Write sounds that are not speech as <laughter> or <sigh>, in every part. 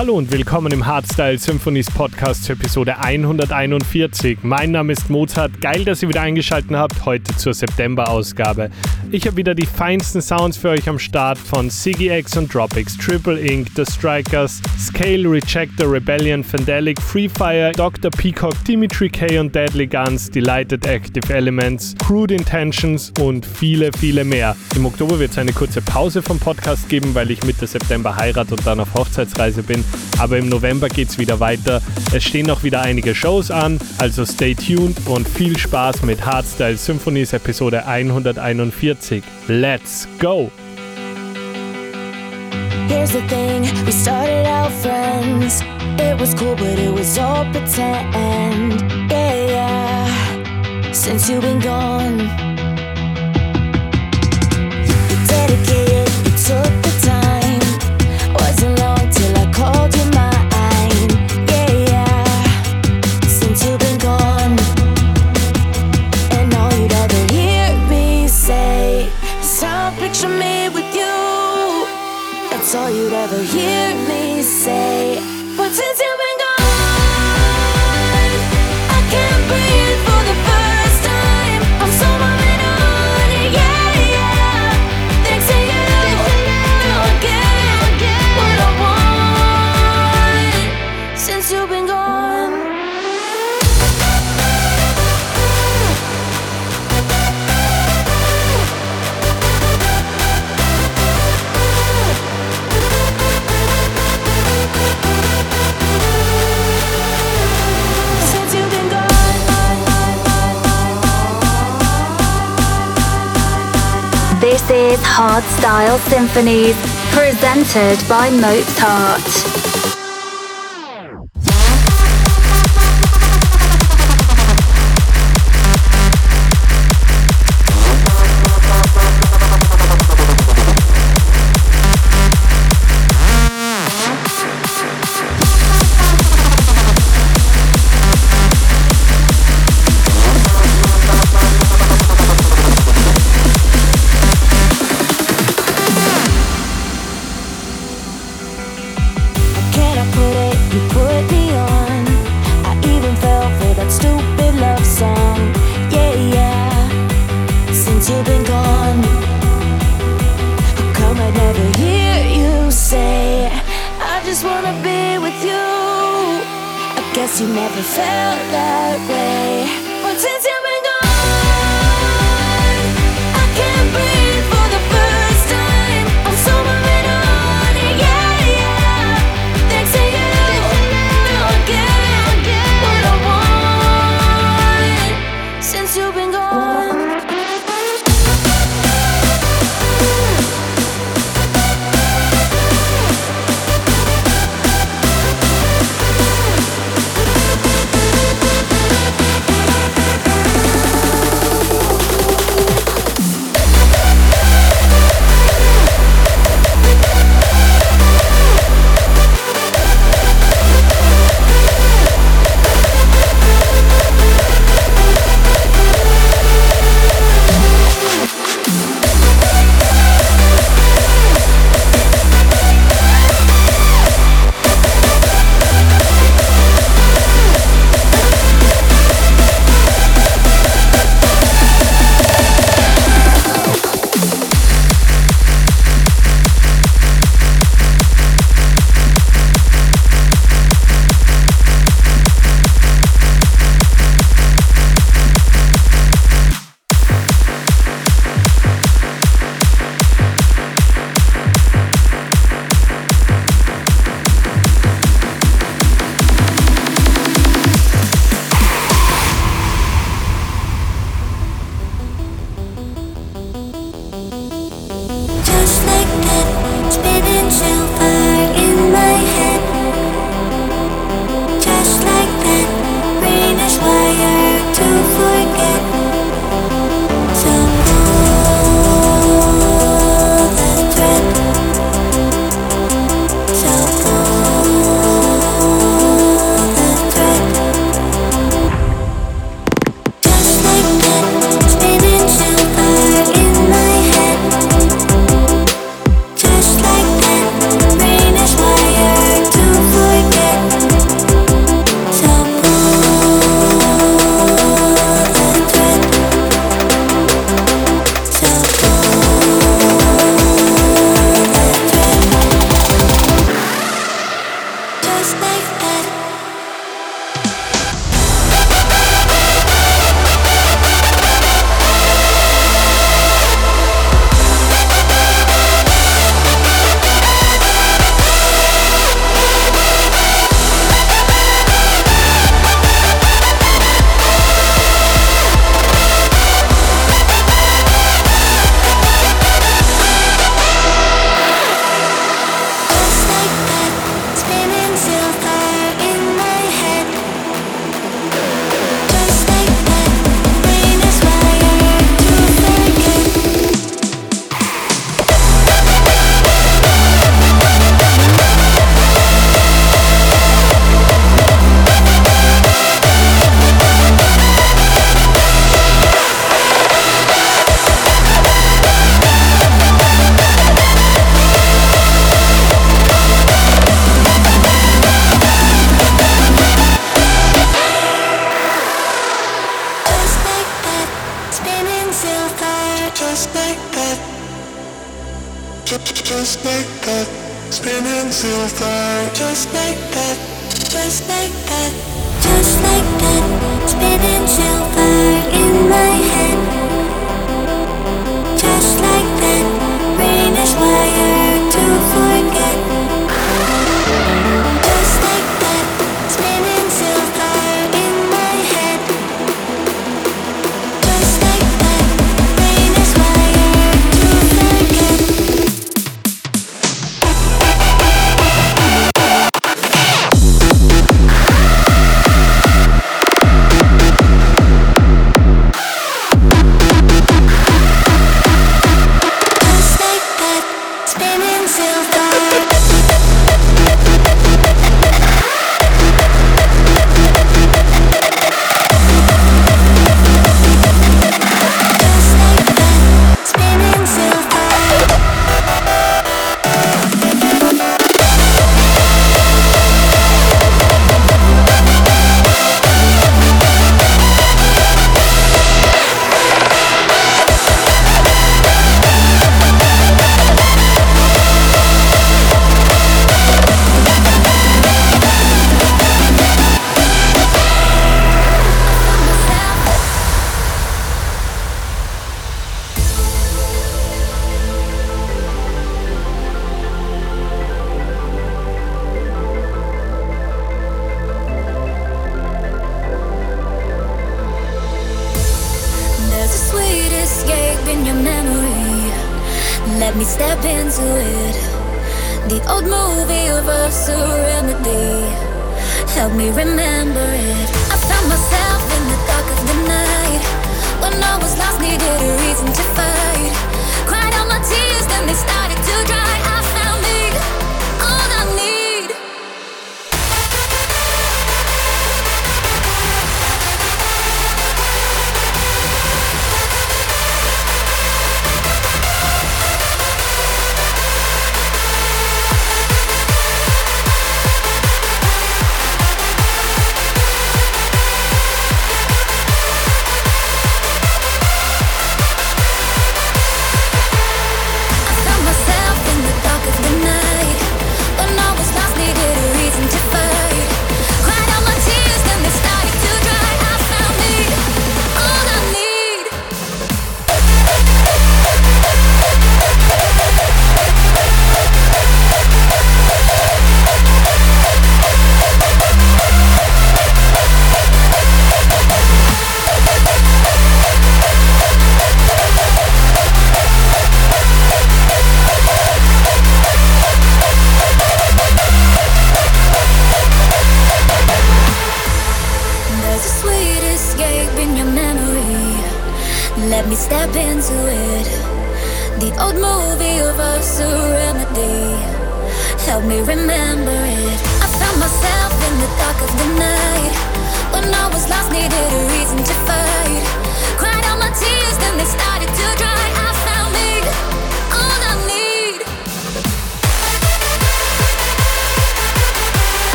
Hallo und willkommen im Hardstyle Symphonies Podcast zur Episode 141. Mein Name ist Mozart. Geil, dass ihr wieder eingeschaltet habt, heute zur September-Ausgabe. Ich habe wieder die feinsten Sounds für euch am Start von Siggy X und Dropix, Triple Inc., The Strikers, Scale, Rejector, Rebellion, Fandelic, Free Fire, Dr. Peacock, Dimitri K und Deadly Guns, Delighted Active Elements, Crude Intentions und viele, viele mehr. Im Oktober wird es eine kurze Pause vom Podcast geben, weil ich Mitte September heirate und dann auf Hochzeitsreise bin. Aber im November geht's wieder weiter. Es stehen noch wieder einige Shows an, also stay tuned und viel Spaß mit Hardstyle Symphonies Episode 141. Let's go! Here's the thing, we started out friends. It was cool, but it was all pretend. Yeah, yeah. Since you've been gone, you dedicated, Symphonies, presented by Mozart.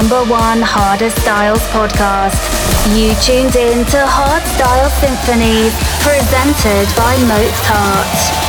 number one Harder Styles podcast. You tuned in to Hard Style Symphonies, presented by Mozart.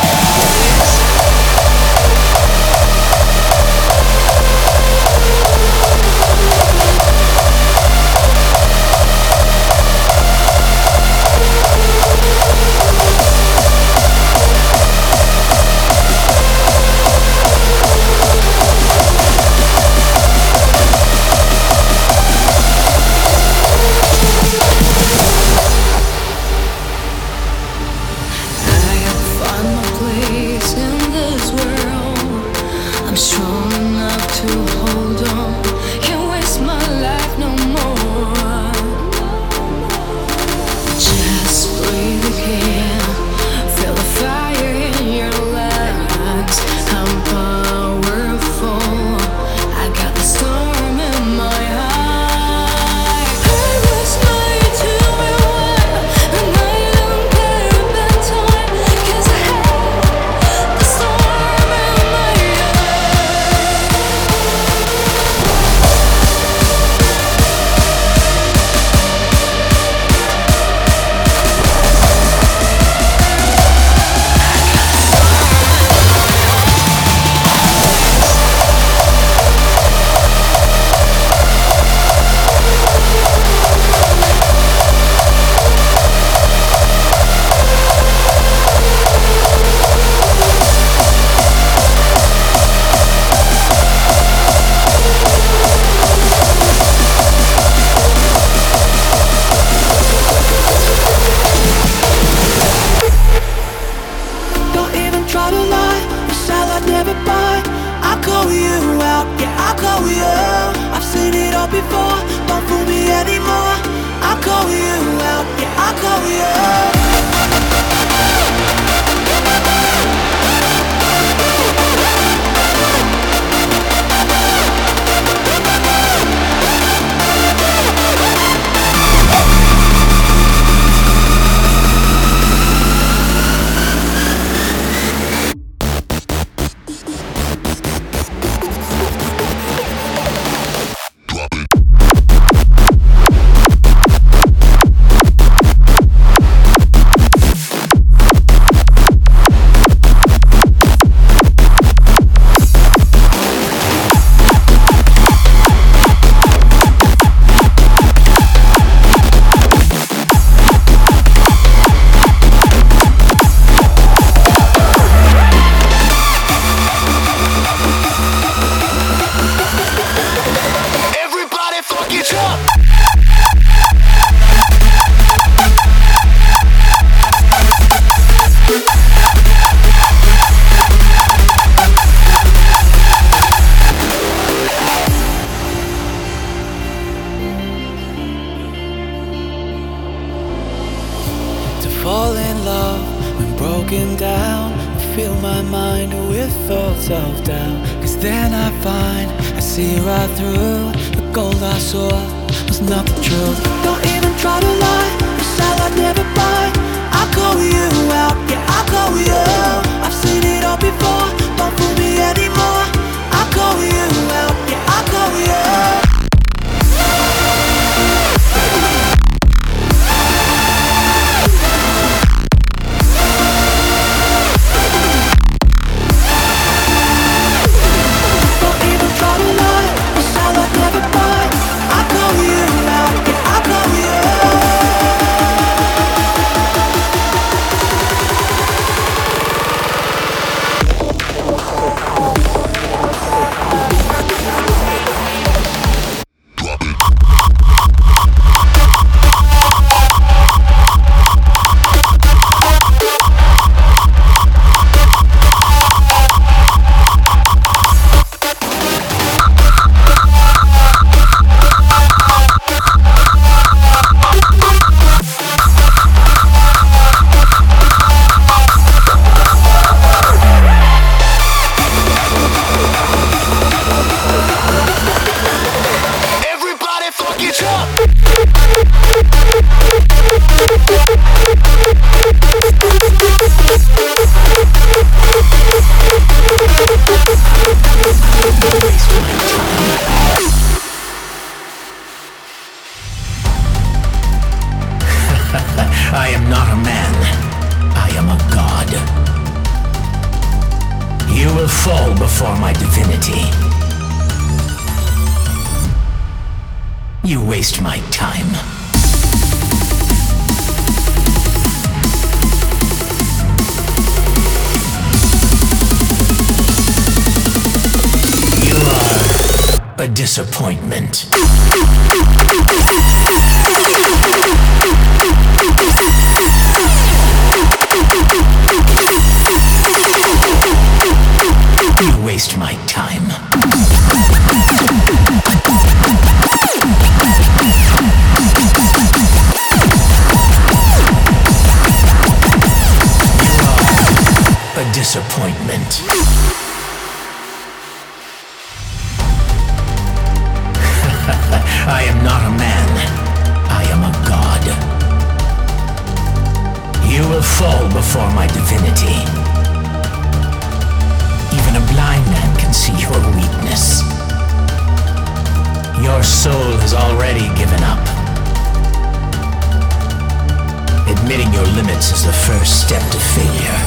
Divinity. Even a blind man can see your weakness. Your soul has already given up. Admitting your limits is the first step to failure.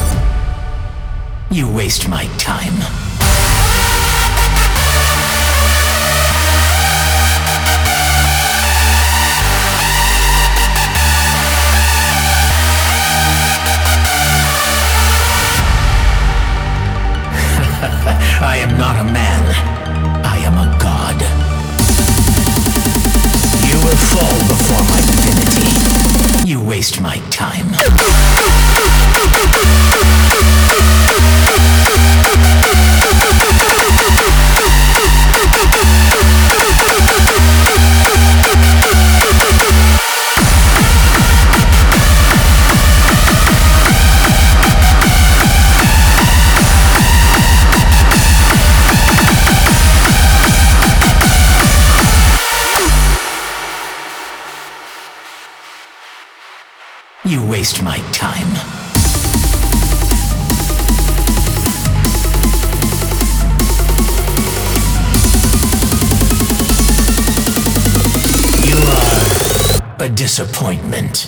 You waste my time. I am not a man. I am a god. You will fall before my divinity. You waste my time. Waste my time. You are a disappointment.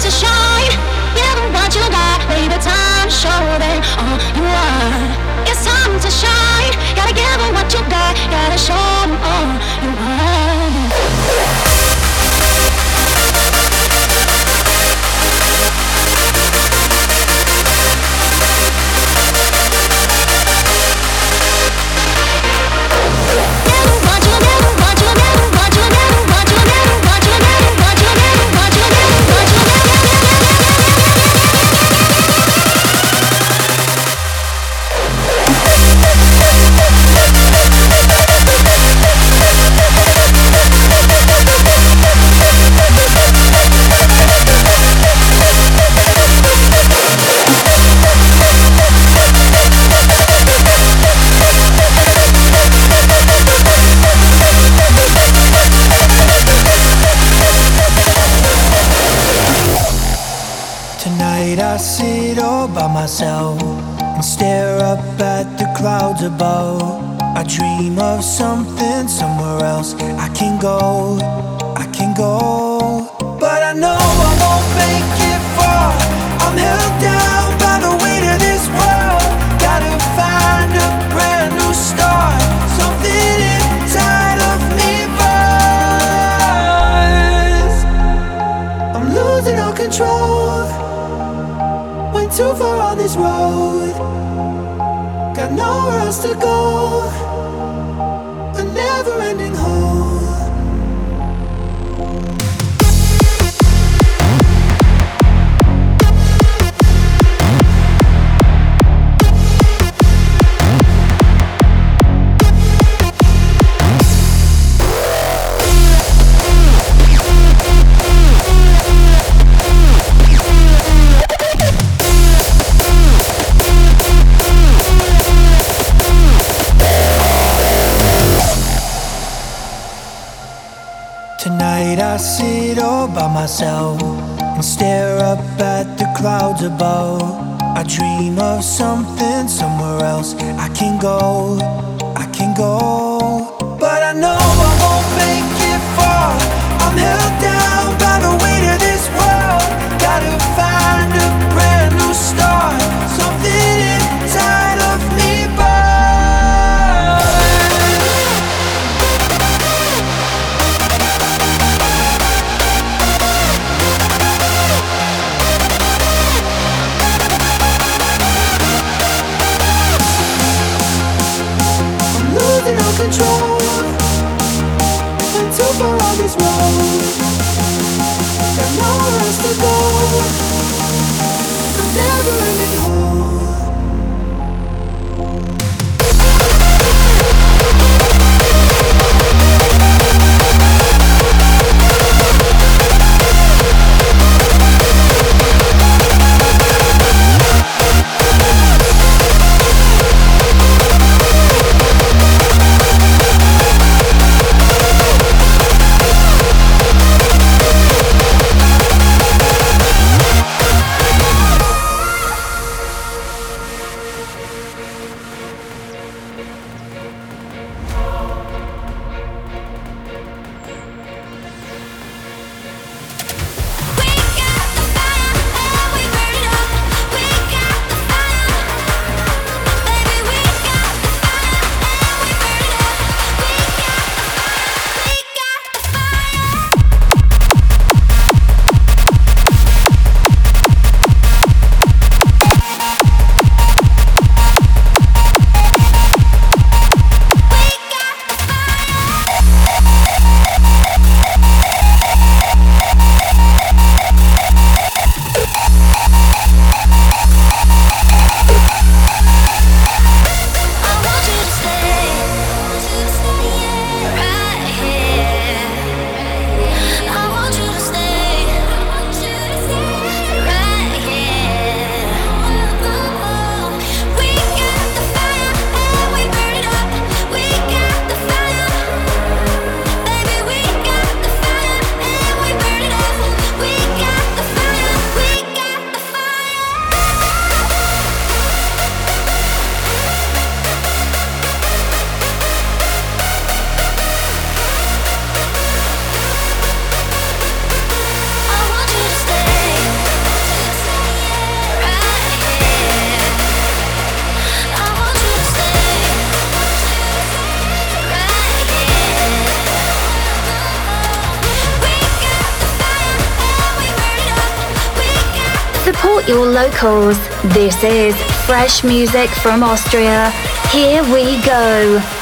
to shine. Give them what you got, baby. Time to show them all you are. It's time to shine. Gotta give them what you got. Gotta show them all you are. myself and stare up at the clouds above. I dream of something somewhere else. I can go, I can go, but I know I won't make it far. I'm held down by the weight of this world. Gotta fight. locals. This is fresh music from Austria. Here we go.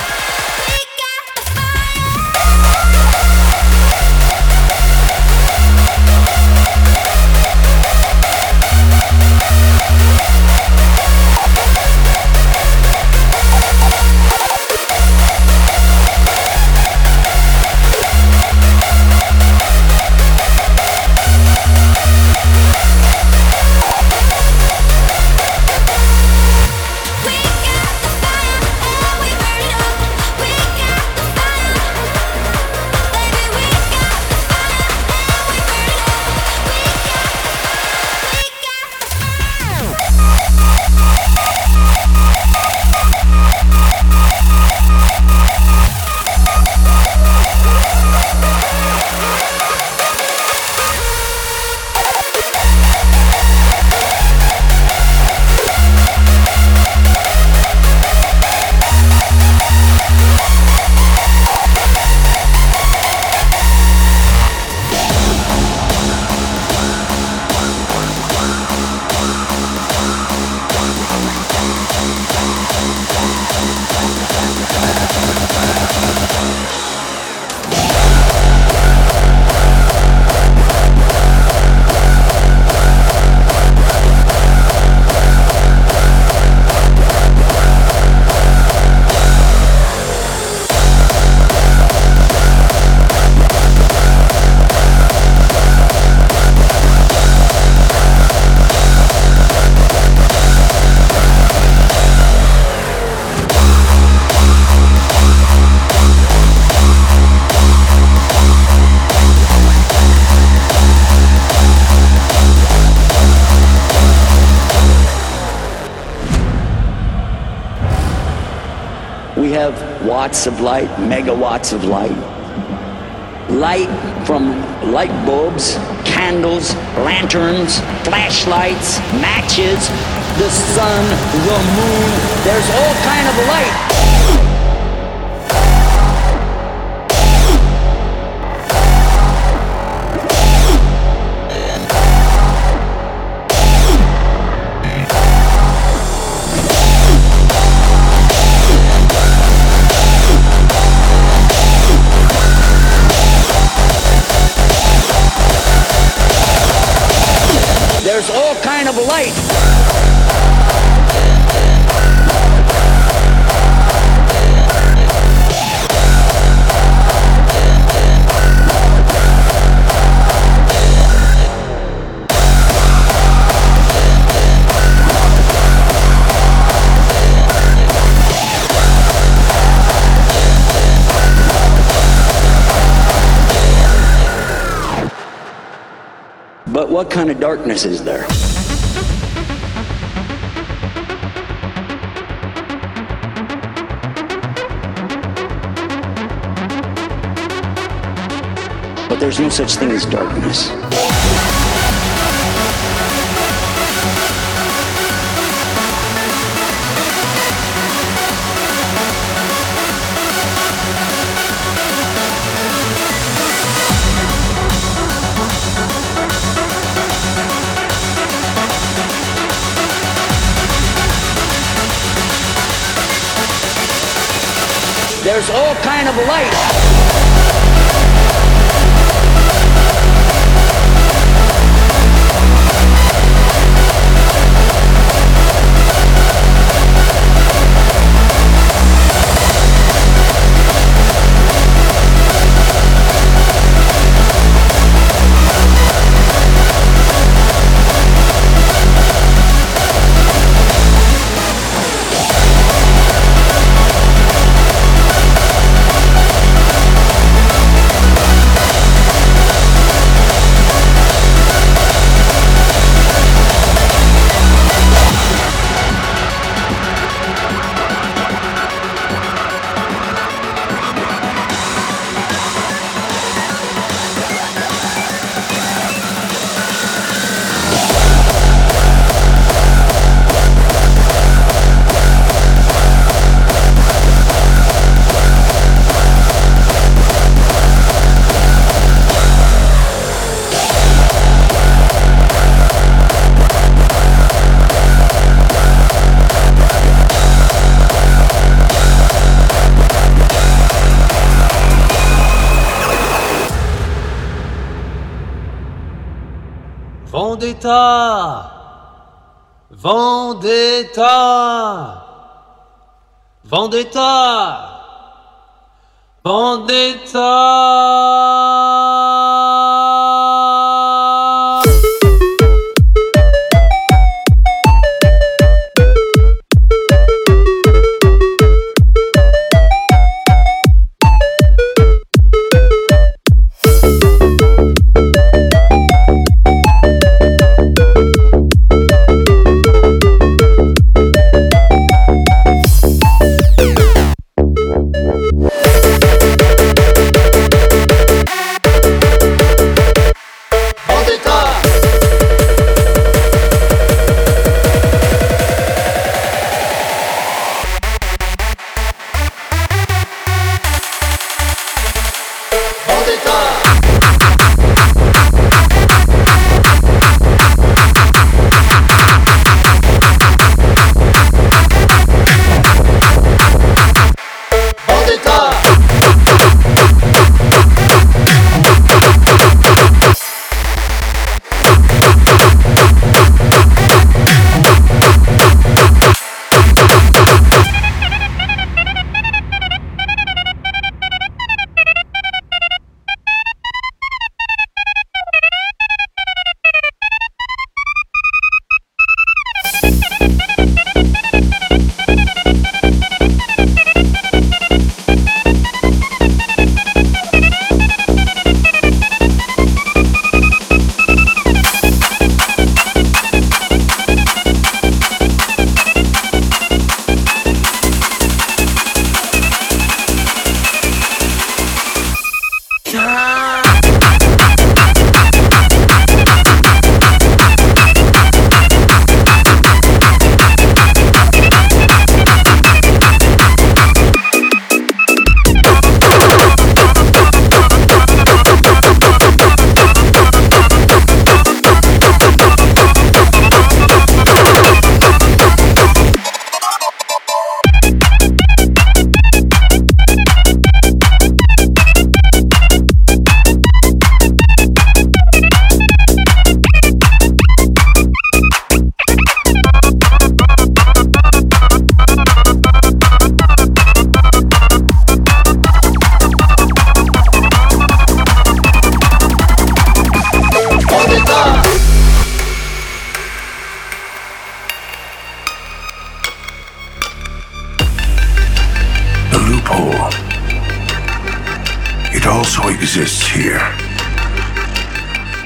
Watts of light, megawatts of light. Light from light bulbs, candles, lanterns, flashlights, matches, the sun, the moon. There's all kind of light. What kind of darkness is there? But there's no such thing as darkness. There's all kind of light. Aldeita exists here.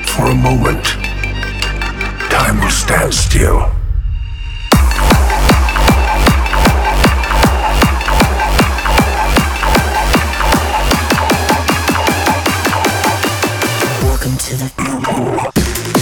For a moment, time will stand still. Welcome to the <clears throat>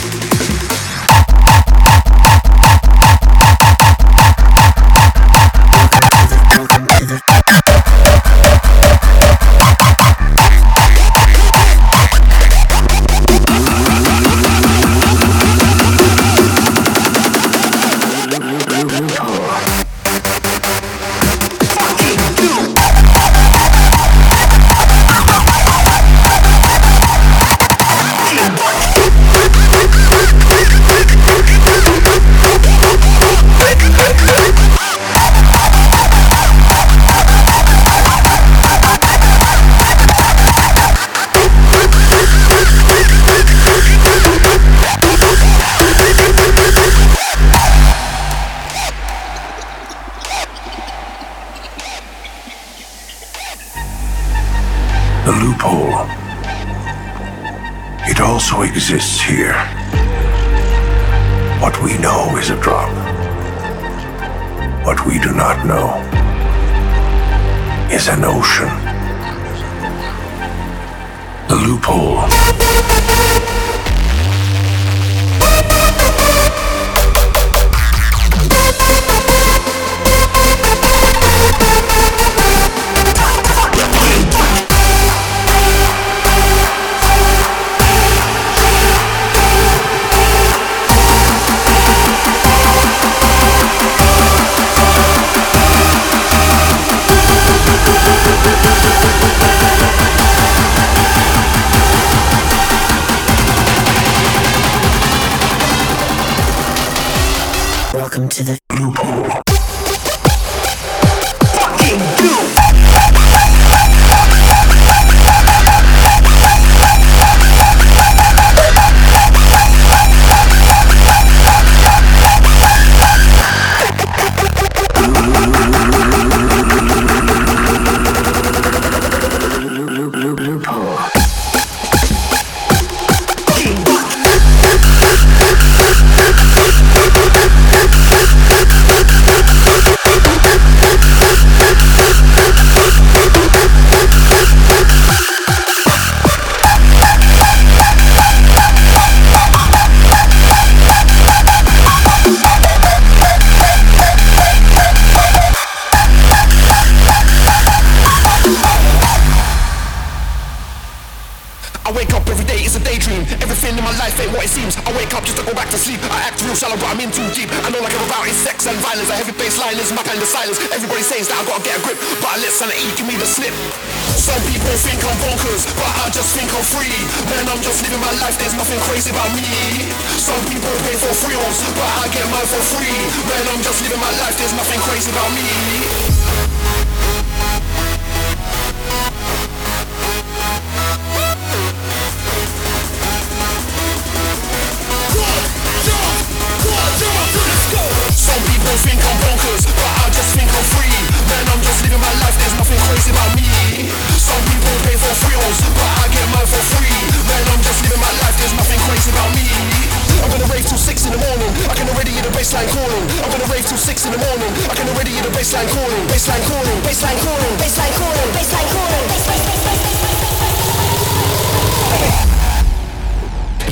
bassline calling. I'm gonna rave till six in the morning. I can already hear the bassline calling. Bassline calling. Bassline calling. Bassline calling. Bassline calling.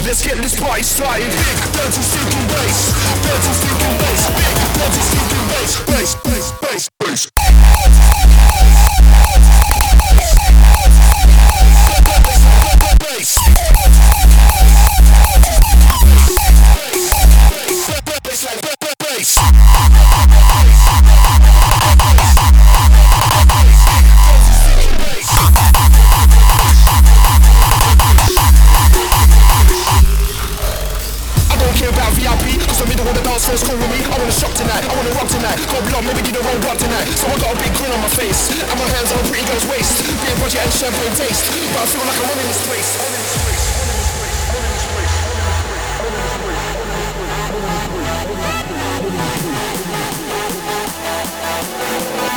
Let's get this party started. Big dirty stinking bass. Dirty stinking bass. Big dirty stinking bass. Bass. Bass. Bass. Georgia and champagne taste. But I feel like I'm in this place.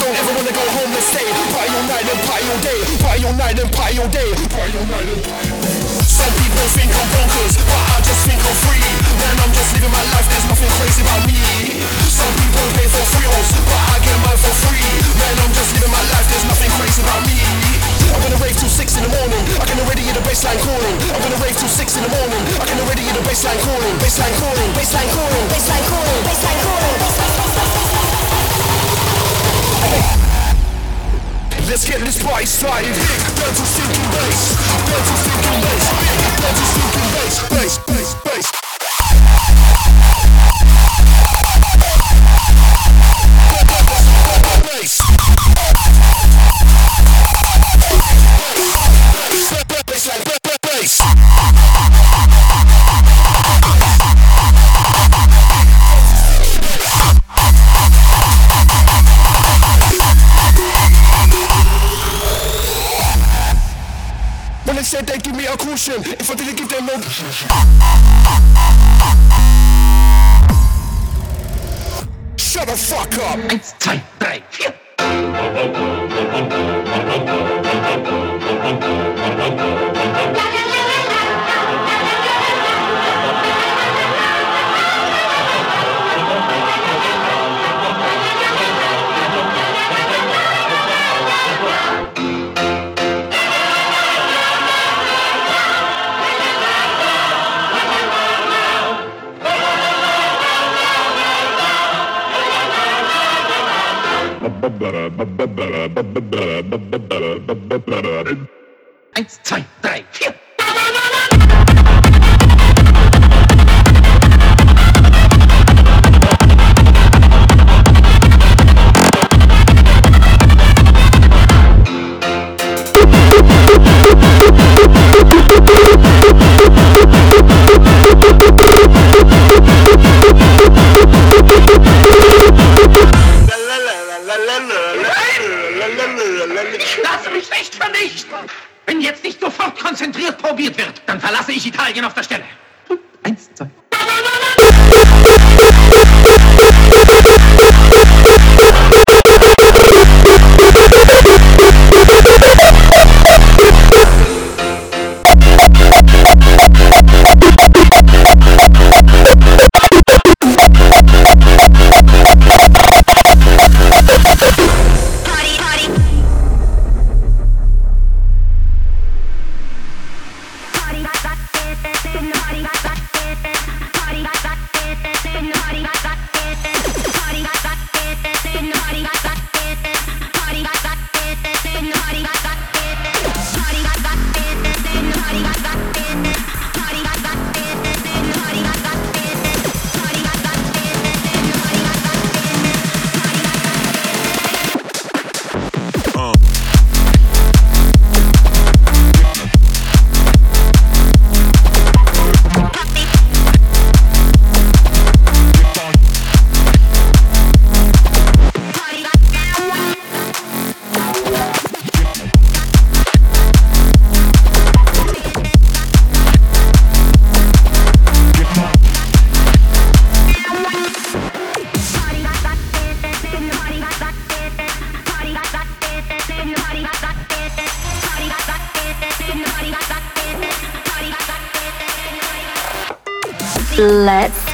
Don't ever wanna go home and stay. Party all night and party all day. Party all night and party all day. Party all night and party all day. Some people think I'm bonkers, but I just think I'm free. Man, I'm just living my life, there's nothing crazy about me. Some people pay for thrills, but I get mine for free. Man, I'm just living my life, there's nothing crazy about me. I'm gonna rave till six in the morning. I can already hear the bassline calling. I'm gonna rave till six in the morning. I can already hear the bassline calling. Bassline calling. Bassline calling. Bassline calling. Bassline calling. Let's get this party started. Down to stinking bass. Down to me a caution if I didn't give them no. Shut the fuck up! It's time, Eins,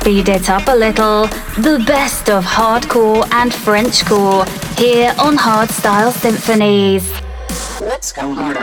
speed it up a little. The best of hardcore and Frenchcore here on Hardstyle Symphonies. Let's go harder.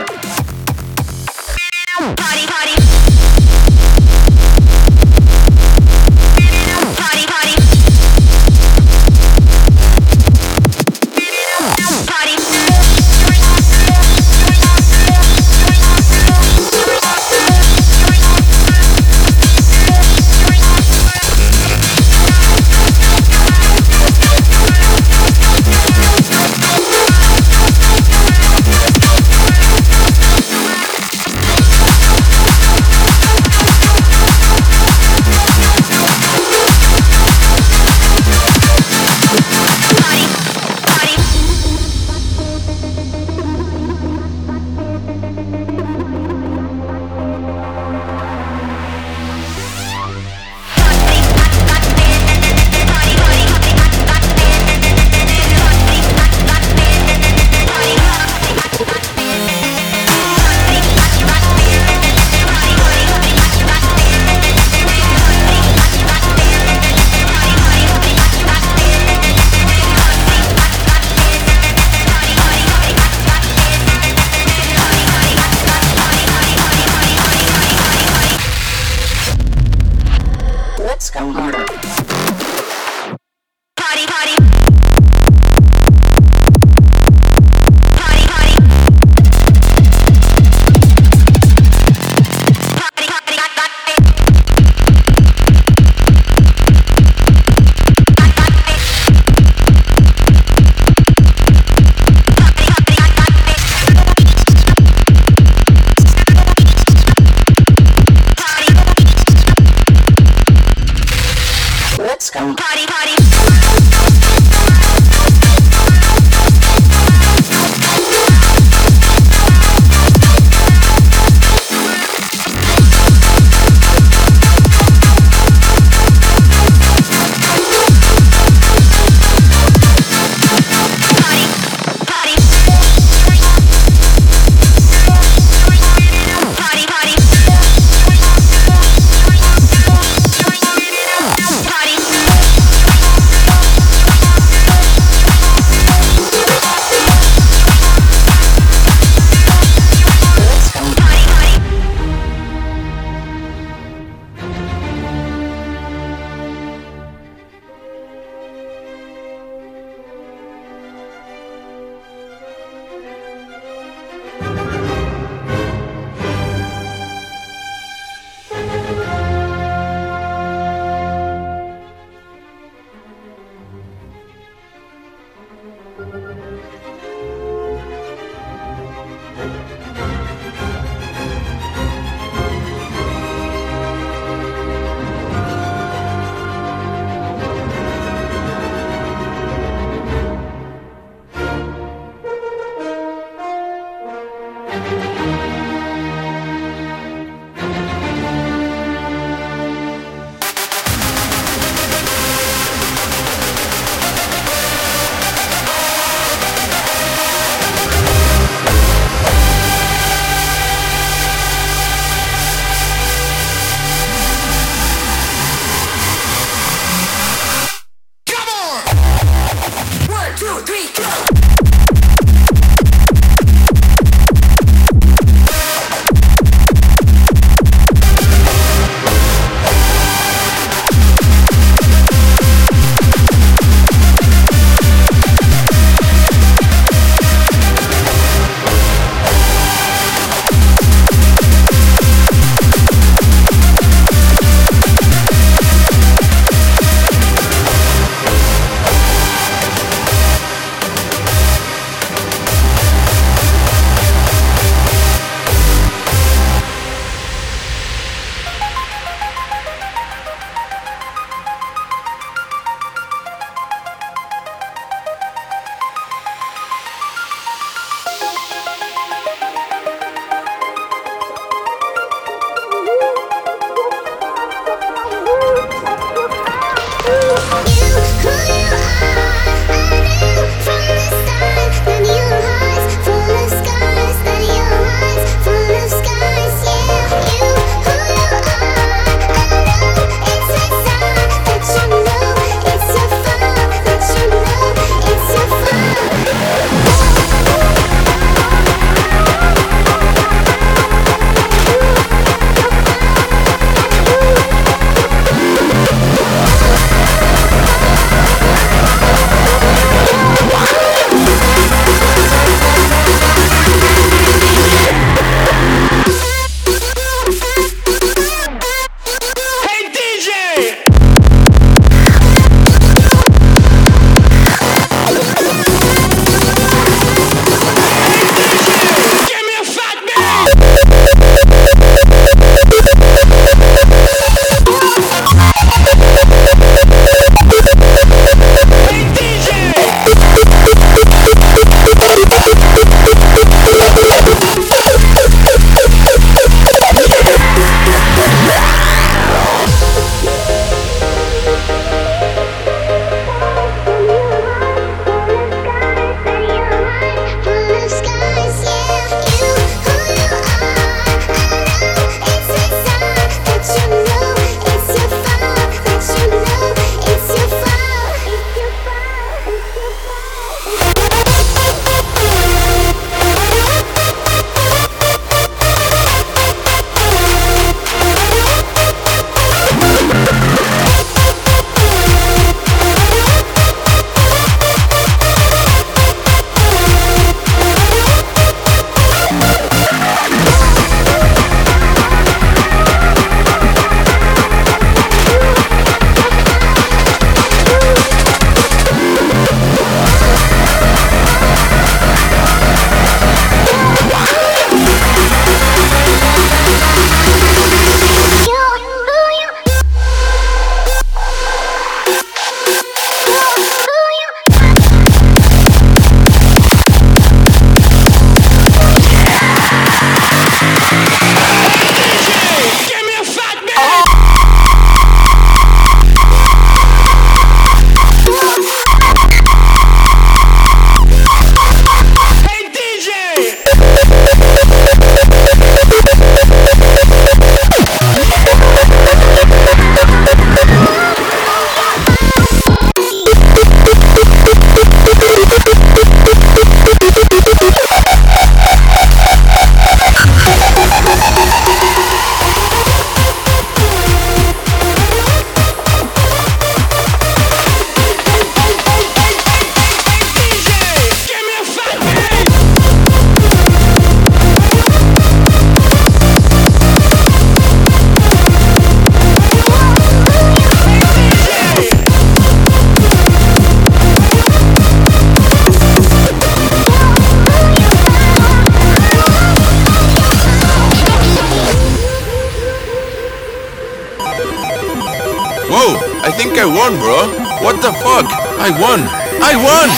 Think I won, bro. What the fuck? I won. I won!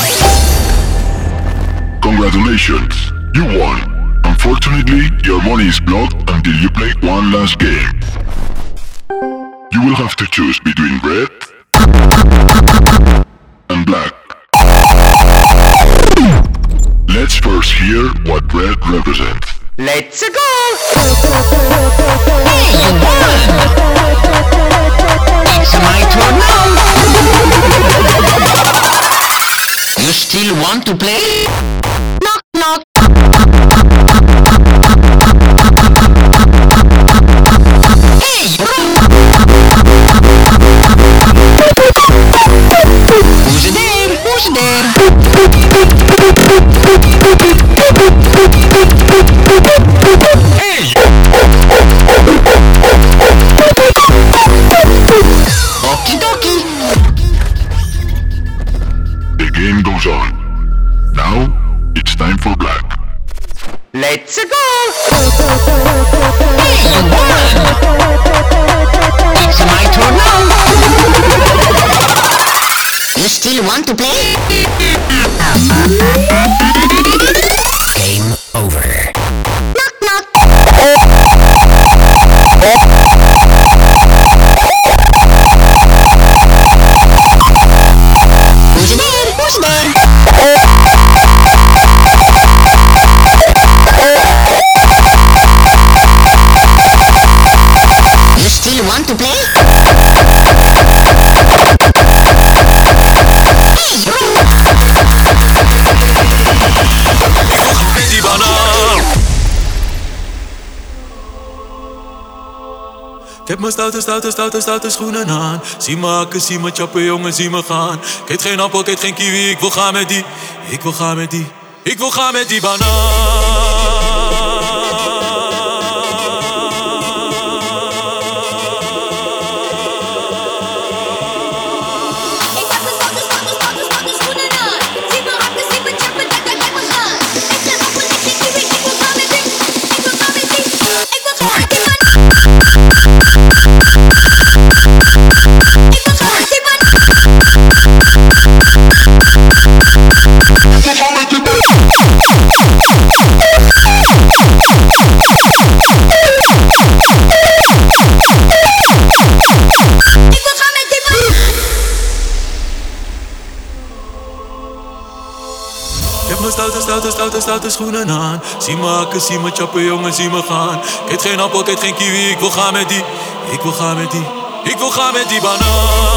Congratulations, you won. Unfortunately, your money is blocked until you play one last game. You will have to choose between red and black. Let's first hear what red represents. Let's go! It's my turn now. You still want to play? Knock knock. Hey! Who's there? Who's there? Hey! Game goes on. Now, it's time for black. Let's go! It's my turn now. You still want to play? Game over. Knock knock. Ik heb mijn stoute, stoute, stoute, stoute schoenen aan. Zie me hakken, zie me chappen, jongen, zie me gaan. Ik eet geen appel, ik eet geen kiwi, ik wil gaan met die. Ik wil gaan met die. Ik wil gaan met die Ik stoute, stoute, stoute, stoute schoenen aan. Zie me hakken, zie me chappen, jongen, zie me gaan. Ik geen appel, ik geen kiwi, ik wil gaan met die. Ik wil gaan met die. Ik wil gaan met die Ik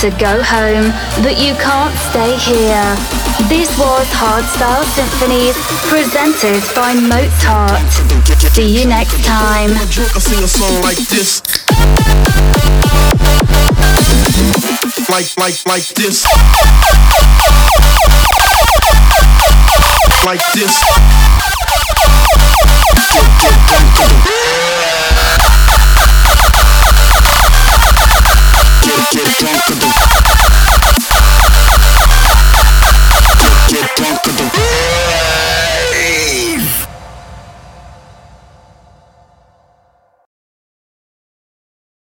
to go home, but you can't stay here. This was Hardstyle Symphonies, presented by Mozart. See you next time. I'm drunk I sing a song like this. Like like like this. Like this. Get, get drunk,